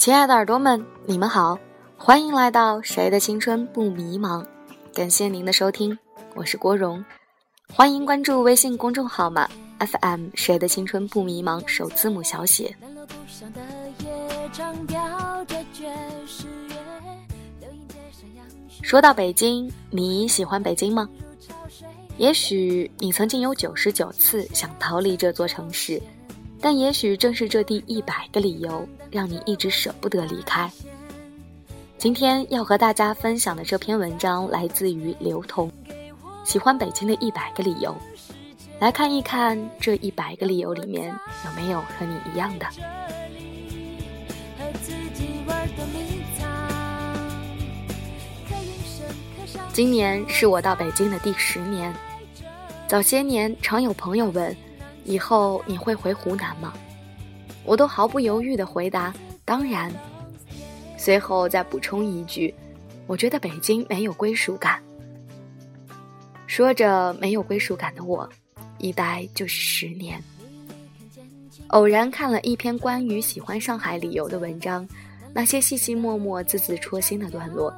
亲爱的耳朵们，你们好，欢迎来到谁的青春不迷茫？感谢您的收听，我是郭荣，欢迎关注微信公众号嘛 FM 谁的青春不迷茫首字母小写。说到北京，你喜欢北京吗？也许你曾经有九十九次想逃离这座城市。但也许正是这第一百个理由，让你一直舍不得离开。今天要和大家分享的这篇文章来自于刘同，喜欢北京的一百个理由。来看一看这一百个理由里面有没有和你一样的。今年是我到北京的第十年，早些年常有朋友问。以后你会回湖南吗？我都毫不犹豫地回答：“当然。”随后再补充一句：“我觉得北京没有归属感。”说着没有归属感的我，一待就是十年。偶然看了一篇关于喜欢上海理由的文章，那些细细默默、字字戳心的段落，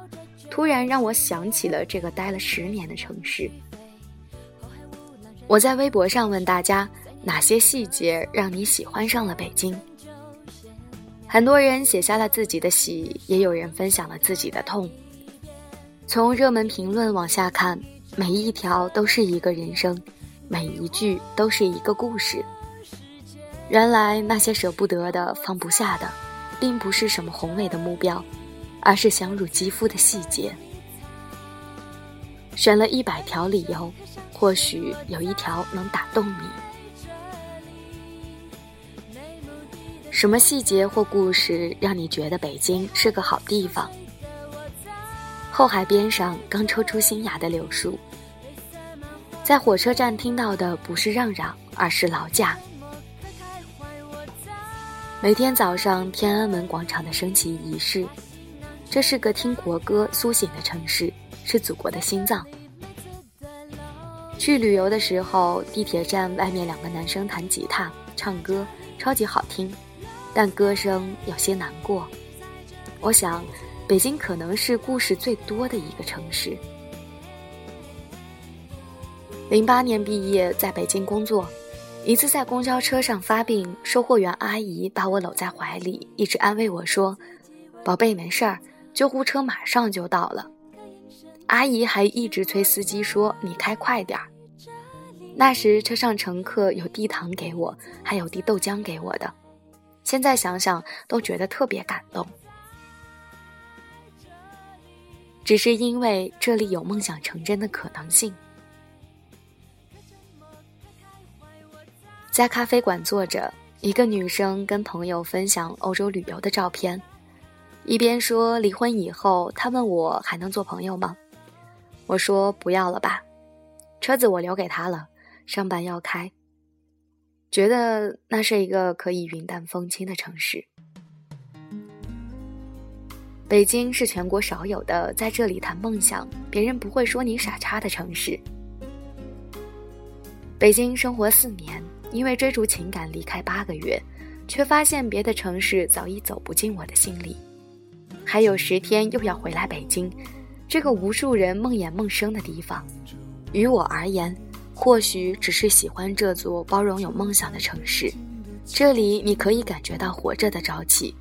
突然让我想起了这个待了十年的城市。我在微博上问大家。哪些细节让你喜欢上了北京？很多人写下了自己的喜，也有人分享了自己的痛。从热门评论往下看，每一条都是一个人生，每一句都是一个故事。原来那些舍不得的、放不下的，并不是什么宏伟的目标，而是想入肌肤的细节。选了一百条理由，或许有一条能打动你。什么细节或故事让你觉得北京是个好地方？后海边上刚抽出新芽的柳树，在火车站听到的不是嚷嚷，而是劳驾。每天早上天安门广场的升旗仪式，这是个听国歌苏醒的城市，是祖国的心脏。去旅游的时候，地铁站外面两个男生弹吉他唱歌，超级好听。但歌声有些难过。我想，北京可能是故事最多的一个城市。零八年毕业，在北京工作，一次在公交车上发病，售货员阿姨把我搂在怀里，一直安慰我说：“宝贝，没事儿，救护车马上就到了。”阿姨还一直催司机说：“你开快点儿。”那时车上乘客有递糖给我，还有递豆浆给我的。现在想想都觉得特别感动，只是因为这里有梦想成真的可能性。在咖啡馆坐着，一个女生跟朋友分享欧洲旅游的照片，一边说离婚以后，她问我还能做朋友吗？我说不要了吧，车子我留给他了，上班要开。觉得那是一个可以云淡风轻的城市。北京是全国少有的在这里谈梦想，别人不会说你傻叉的城市。北京生活四年，因为追逐情感离开八个月，却发现别的城市早已走不进我的心里。还有十天又要回来北京，这个无数人梦魇梦生的地方，于我而言。或许只是喜欢这座包容有梦想的城市，这里你可以感觉到活着的朝气。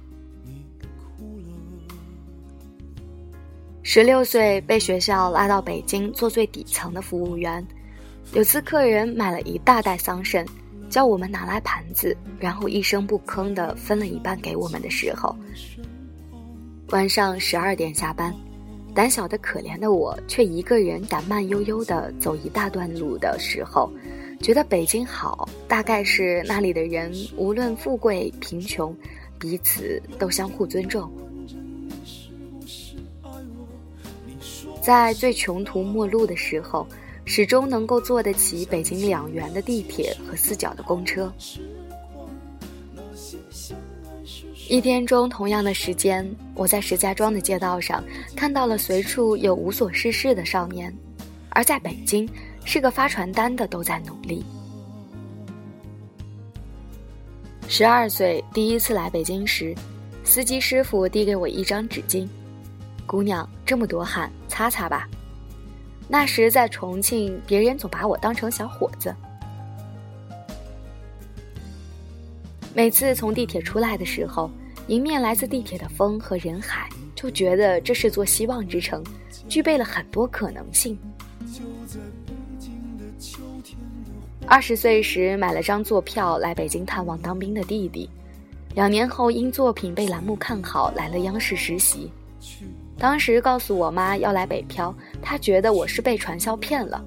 十六岁被学校拉到北京做最底层的服务员，有次客人买了一大袋桑葚，叫我们拿来盘子，然后一声不吭的分了一半给我们的时候，晚上十二点下班。胆小的可怜的我，却一个人敢慢悠悠地走一大段路的时候，觉得北京好，大概是那里的人无论富贵贫穷，彼此都相互尊重。在最穷途末路的时候，始终能够坐得起北京两元的地铁和四角的公车。一天中同样的时间，我在石家庄的街道上看到了随处有无所事事的少年，而在北京，是个发传单的都在努力。十二岁第一次来北京时，司机师傅递给我一张纸巾，姑娘这么多汗，擦擦吧。那时在重庆，别人总把我当成小伙子。每次从地铁出来的时候，迎面来自地铁的风和人海，就觉得这是座希望之城，具备了很多可能性。二十岁时买了张坐票来北京探望当兵的弟弟，两年后因作品被栏目看好，来了央视实习。当时告诉我妈要来北漂，她觉得我是被传销骗了。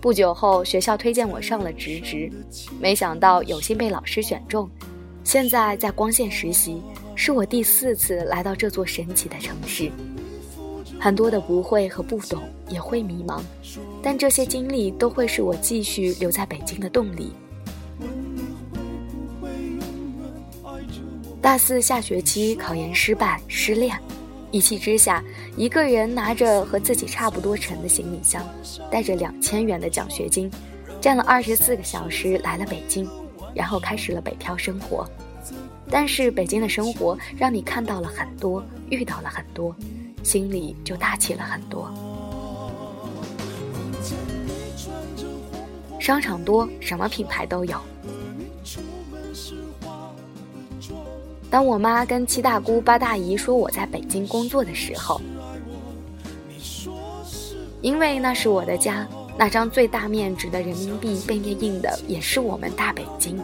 不久后，学校推荐我上了职职，没想到有幸被老师选中。现在在光线实习，是我第四次来到这座神奇的城市。很多的不会和不懂，也会迷茫，但这些经历都会是我继续留在北京的动力。大四下学期考研失败，失恋。一气之下，一个人拿着和自己差不多沉的行李箱，带着两千元的奖学金，站了二十四个小时来了北京，然后开始了北漂生活。但是北京的生活让你看到了很多，遇到了很多，心里就大气了很多。商场多，什么品牌都有。当我妈跟七大姑八大姨说我在北京工作的时候，因为那是我的家，那张最大面值的人民币背面印的也是我们大北京。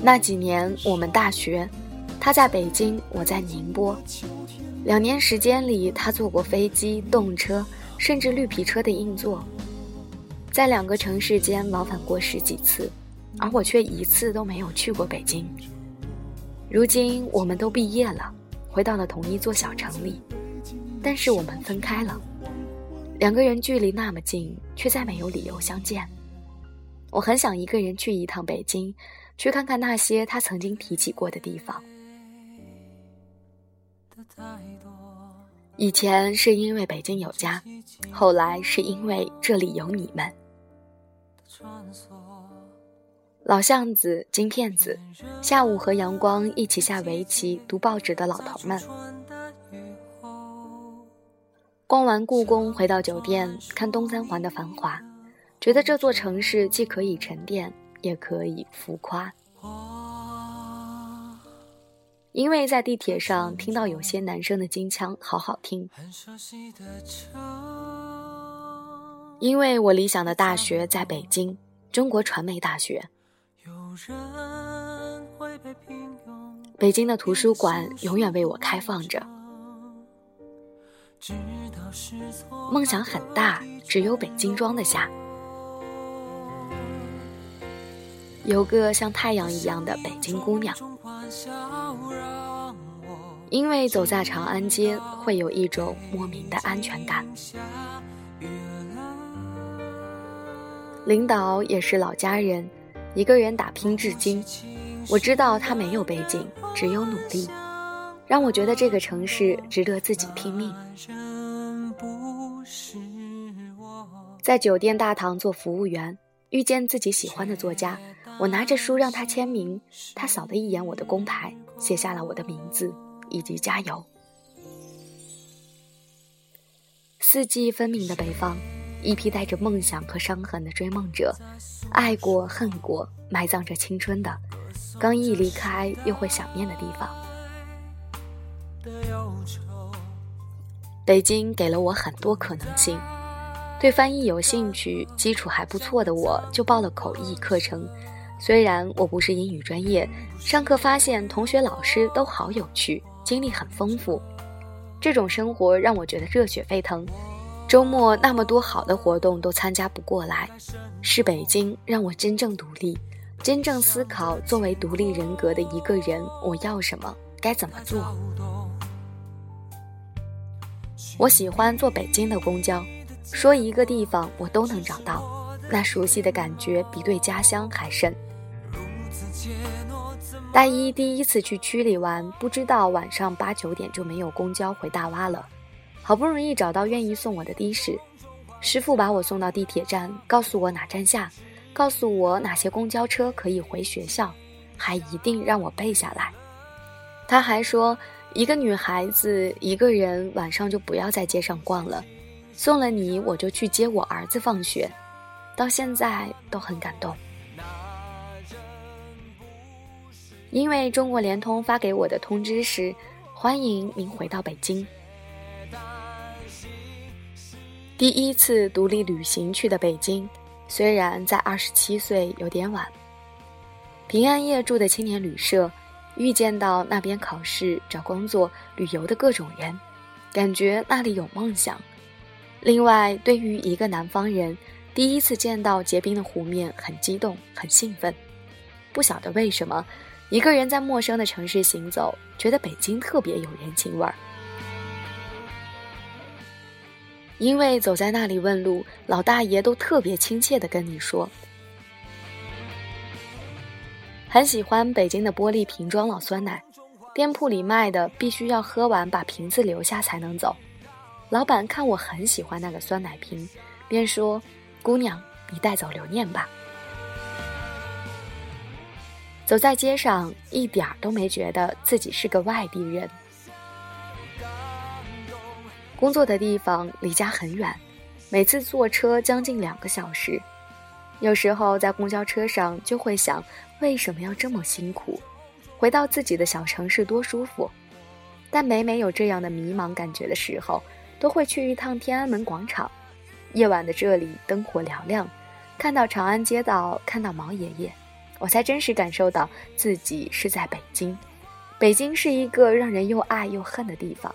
那几年我们大学，他在北京，我在宁波，两年时间里，他坐过飞机、动车，甚至绿皮车的硬座，在两个城市间往返过十几次。而我却一次都没有去过北京。如今我们都毕业了，回到了同一座小城里，但是我们分开了。两个人距离那么近，却再没有理由相见。我很想一个人去一趟北京，去看看那些他曾经提起过的地方。以前是因为北京有家，后来是因为这里有你们。老巷子、金片子，下午和阳光一起下围棋、读报纸的老头们。逛完故宫，回到酒店，看东三环的繁华，觉得这座城市既可以沉淀，也可以浮夸。因为在地铁上听到有些男生的金腔，好好听。因为我理想的大学在北京，中国传媒大学。北京的图书馆永远为我开放着。梦想很大，只有北京装得下。有个像太阳一样的北京姑娘。因为走在长安街，会有一种莫名的安全感。领导也是老家人。一个人打拼至今，我知道他没有背景，只有努力，让我觉得这个城市值得自己拼命。在酒店大堂做服务员，遇见自己喜欢的作家，我拿着书让他签名，他扫了一眼我的工牌，写下了我的名字以及加油。四季分明的北方。一批带着梦想和伤痕的追梦者，爱过恨过，埋葬着青春的，刚一离开又会想念的地方。北京给了我很多可能性，对翻译有兴趣，基础还不错的我就报了口译课程。虽然我不是英语专业，上课发现同学老师都好有趣，经历很丰富。这种生活让我觉得热血沸腾。周末那么多好的活动都参加不过来，是北京让我真正独立，真正思考作为独立人格的一个人我要什么，该怎么做。我喜欢坐北京的公交，说一个地方我都能找到，那熟悉的感觉比对家乡还深。大一第一次去区里玩，不知道晚上八九点就没有公交回大洼了。好不容易找到愿意送我的的士，师傅把我送到地铁站，告诉我哪站下，告诉我哪些公交车可以回学校，还一定让我背下来。他还说，一个女孩子一个人晚上就不要在街上逛了，送了你我就去接我儿子放学。到现在都很感动，因为中国联通发给我的通知是：欢迎您回到北京。第一次独立旅行去的北京，虽然在二十七岁有点晚。平安夜住的青年旅社，遇见到那边考试、找工作、旅游的各种人，感觉那里有梦想。另外，对于一个南方人，第一次见到结冰的湖面，很激动，很兴奋。不晓得为什么，一个人在陌生的城市行走，觉得北京特别有人情味儿。因为走在那里问路，老大爷都特别亲切的跟你说。很喜欢北京的玻璃瓶装老酸奶，店铺里卖的必须要喝完把瓶子留下才能走。老板看我很喜欢那个酸奶瓶，便说：“姑娘，你带走留念吧。”走在街上，一点儿都没觉得自己是个外地人。工作的地方离家很远，每次坐车将近两个小时。有时候在公交车上就会想，为什么要这么辛苦？回到自己的小城市多舒服。但每每有这样的迷茫感觉的时候，都会去一趟天安门广场。夜晚的这里灯火嘹亮，看到长安街道，看到毛爷爷，我才真实感受到自己是在北京。北京是一个让人又爱又恨的地方。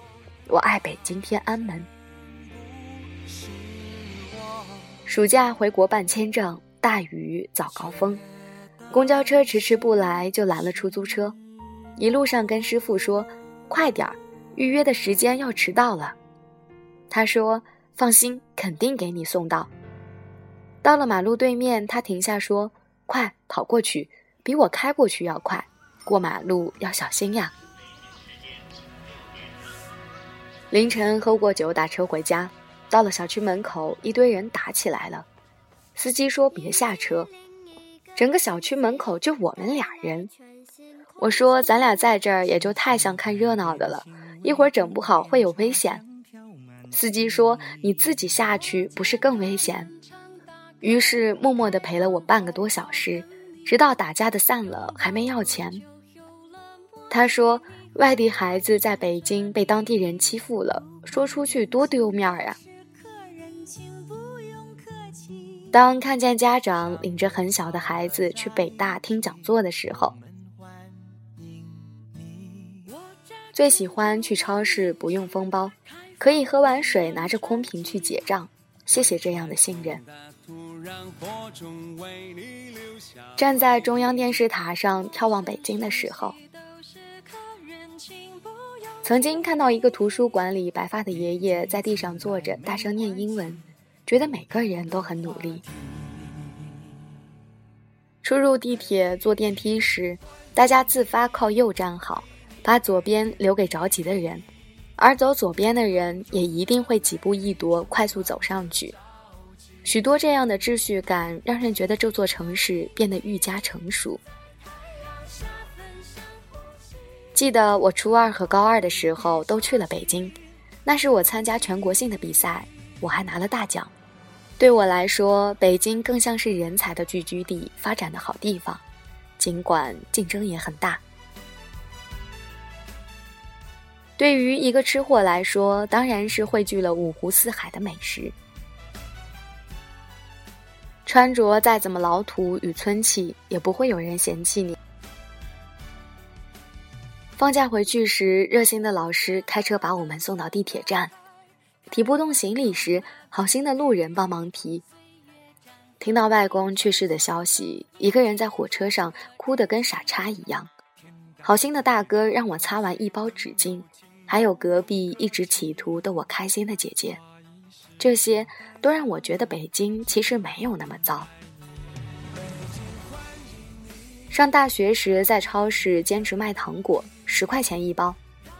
我爱北京天安门。暑假回国办签证，大雨早高峰，公交车迟迟不来，就拦了出租车。一路上跟师傅说：“快点儿，预约的时间要迟到了。”他说：“放心，肯定给你送到。”到了马路对面，他停下说：“快跑过去，比我开过去要快。过马路要小心呀。”凌晨喝过酒，打车回家，到了小区门口，一堆人打起来了。司机说别下车，整个小区门口就我们俩人。我说咱俩在这儿也就太像看热闹的了，一会儿整不好会有危险。司机说你自己下去不是更危险？于是默默地陪了我半个多小时，直到打架的散了，还没要钱。他说。外地孩子在北京被当地人欺负了，说出去多丢面儿啊！当看见家长领着很小的孩子去北大听讲座的时候，最喜欢去超市不用封包，可以喝完水拿着空瓶去结账，谢谢这样的信任。站在中央电视塔上眺望北京的时候。曾经看到一个图书馆里，白发的爷爷在地上坐着，大声念英文，觉得每个人都很努力。出入地铁、坐电梯时，大家自发靠右站好，把左边留给着急的人，而走左边的人也一定会几步一踱，快速走上去。许多这样的秩序感，让人觉得这座城市变得愈加成熟。记得我初二和高二的时候都去了北京，那是我参加全国性的比赛，我还拿了大奖。对我来说，北京更像是人才的聚居地，发展的好地方，尽管竞争也很大。对于一个吃货来说，当然是汇聚了五湖四海的美食。穿着再怎么老土与村气，也不会有人嫌弃你。放假回去时，热心的老师开车把我们送到地铁站。提不动行李时，好心的路人帮忙提。听到外公去世的消息，一个人在火车上哭得跟傻叉一样。好心的大哥让我擦完一包纸巾，还有隔壁一直企图逗我开心的姐姐，这些都让我觉得北京其实没有那么糟。上大学时，在超市兼职卖糖果，十块钱一包。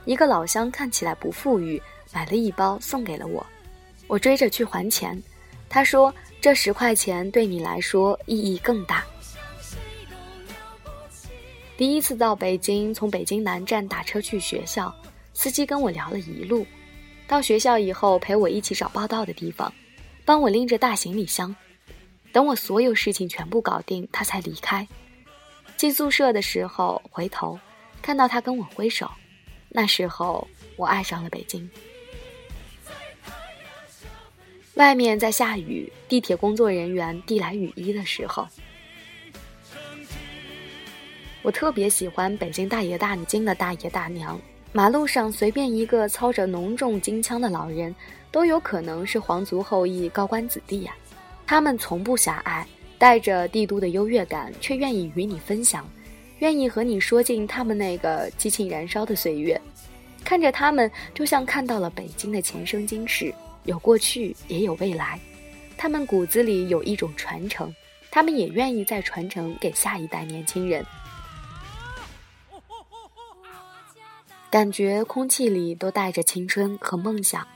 一个老乡看起来不富裕，买了一包送给了我。我追着去还钱，他说：“这十块钱对你来说意义更大。”第一次到北京，从北京南站打车去学校，司机跟我聊了一路。到学校以后，陪我一起找报道的地方，帮我拎着大行李箱。等我所有事情全部搞定，他才离开。进宿舍的时候，回头看到他跟我挥手，那时候我爱上了北京。外面在下雨，地铁工作人员递来雨衣的时候。我特别喜欢北京大爷大京的大爷大娘，马路上随便一个操着浓重京腔的老人，都有可能是皇族后裔高官子弟呀。他们从不狭隘，带着帝都的优越感，却愿意与你分享，愿意和你说尽他们那个激情燃烧的岁月。看着他们，就像看到了北京的前生今世，有过去，也有未来。他们骨子里有一种传承，他们也愿意再传承给下一代年轻人。感觉空气里都带着青春和梦想。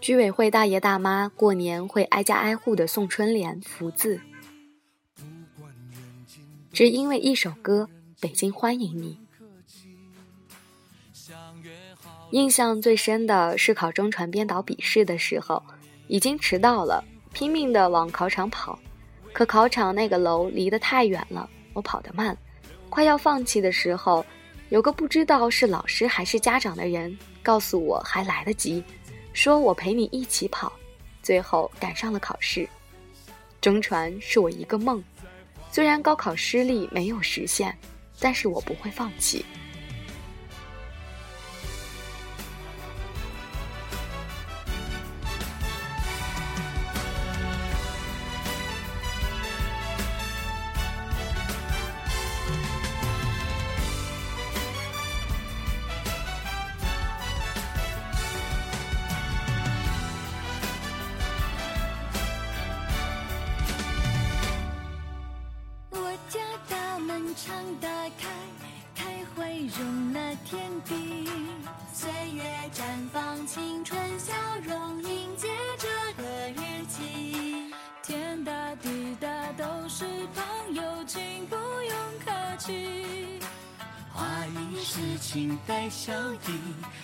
居委会大爷大妈过年会挨家挨户的送春联、福字，只因为一首歌《北京欢迎你》。印象最深的是考中传编导笔试的时候，已经迟到了，拼命的往考场跑，可考场那个楼离得太远了，我跑得慢。快要放弃的时候，有个不知道是老师还是家长的人告诉我还来得及，说我陪你一起跑，最后赶上了考试。中传是我一个梦，虽然高考失利没有实现，但是我不会放弃。天地，岁月绽放青春笑容，迎接这个日期。天大地大都是朋友，请不用客气。花一世情带笑意，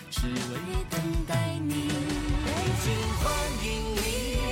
只为等待你。北京欢迎你。